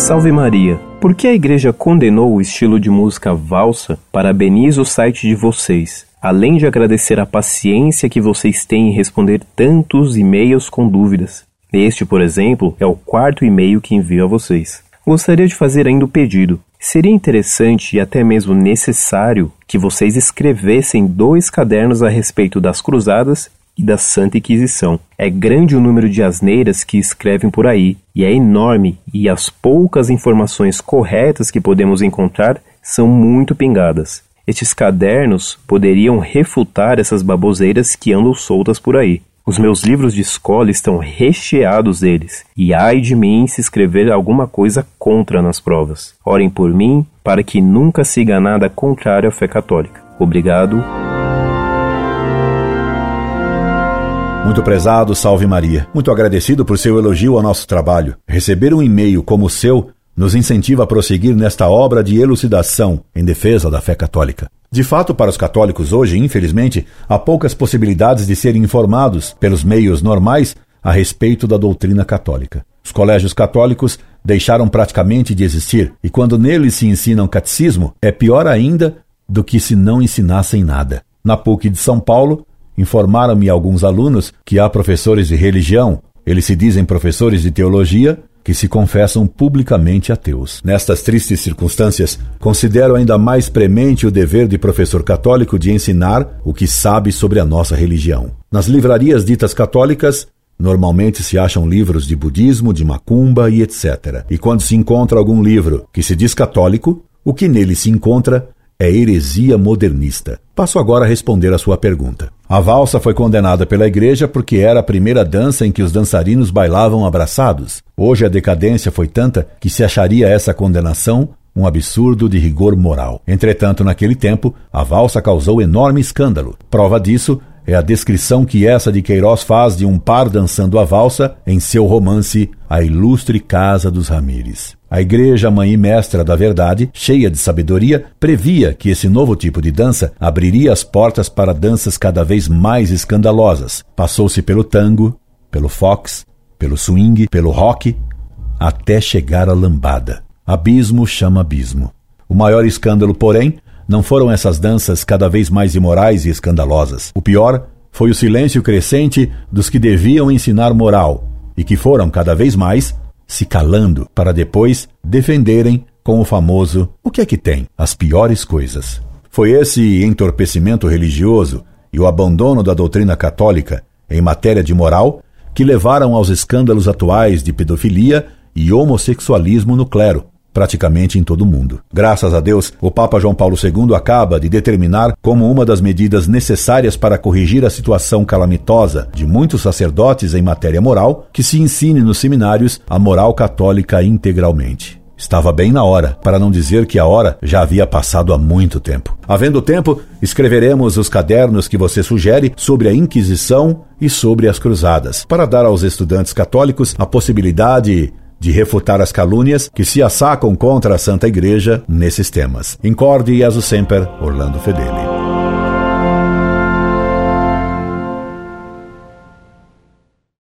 Salve Maria! Por que a igreja condenou o estilo de música valsa? Parabenizo o site de vocês. Além de agradecer a paciência que vocês têm em responder tantos e-mails com dúvidas. Este, por exemplo, é o quarto e-mail que envio a vocês. Gostaria de fazer ainda o pedido. Seria interessante e até mesmo necessário que vocês escrevessem dois cadernos a respeito das cruzadas e da Santa Inquisição. É grande o número de asneiras que escrevem por aí, e é enorme, e as poucas informações corretas que podemos encontrar são muito pingadas. Estes cadernos poderiam refutar essas baboseiras que andam soltas por aí. Os meus livros de escola estão recheados deles, e ai de mim se escrever alguma coisa contra nas provas. Orem por mim para que nunca siga nada contrário à fé católica. Obrigado. Muito prezado, salve Maria. Muito agradecido por seu elogio ao nosso trabalho. Receber um e-mail como o seu nos incentiva a prosseguir nesta obra de elucidação em defesa da fé católica. De fato, para os católicos hoje, infelizmente, há poucas possibilidades de serem informados pelos meios normais a respeito da doutrina católica. Os colégios católicos deixaram praticamente de existir, e quando neles se ensina um catecismo, é pior ainda do que se não ensinassem nada. Na PUC de São Paulo, Informaram-me alguns alunos que há professores de religião, eles se dizem professores de teologia, que se confessam publicamente ateus. Nestas tristes circunstâncias, considero ainda mais premente o dever de professor católico de ensinar o que sabe sobre a nossa religião. Nas livrarias ditas católicas, Normalmente se acham livros de budismo, de macumba e etc. E quando se encontra algum livro que se diz católico, o que nele se encontra é heresia modernista. Passo agora a responder a sua pergunta. A valsa foi condenada pela igreja porque era a primeira dança em que os dançarinos bailavam abraçados. Hoje a decadência foi tanta que se acharia essa condenação um absurdo de rigor moral. Entretanto, naquele tempo, a valsa causou enorme escândalo. Prova disso é a descrição que essa de Queiroz faz de um par dançando a valsa em seu romance A Ilustre Casa dos Ramires. A Igreja Mãe e Mestra da Verdade, cheia de sabedoria, previa que esse novo tipo de dança abriria as portas para danças cada vez mais escandalosas. Passou-se pelo tango, pelo fox, pelo swing, pelo rock, até chegar à lambada. Abismo chama abismo. O maior escândalo, porém, não foram essas danças cada vez mais imorais e escandalosas. O pior foi o silêncio crescente dos que deviam ensinar moral e que foram cada vez mais se calando para depois defenderem com o famoso o que é que tem? As piores coisas. Foi esse entorpecimento religioso e o abandono da doutrina católica em matéria de moral que levaram aos escândalos atuais de pedofilia e homossexualismo no clero, praticamente em todo o mundo. Graças a Deus, o Papa João Paulo II acaba de determinar como uma das medidas necessárias para corrigir a situação calamitosa de muitos sacerdotes em matéria moral que se ensine nos seminários a moral católica integralmente. Estava bem na hora, para não dizer que a hora já havia passado há muito tempo. Havendo tempo, escreveremos os cadernos que você sugere sobre a Inquisição e sobre as Cruzadas, para dar aos estudantes católicos a possibilidade de refutar as calúnias que se assacam contra a Santa Igreja nesses temas. Incorde e aso sempre, Orlando Fedeli.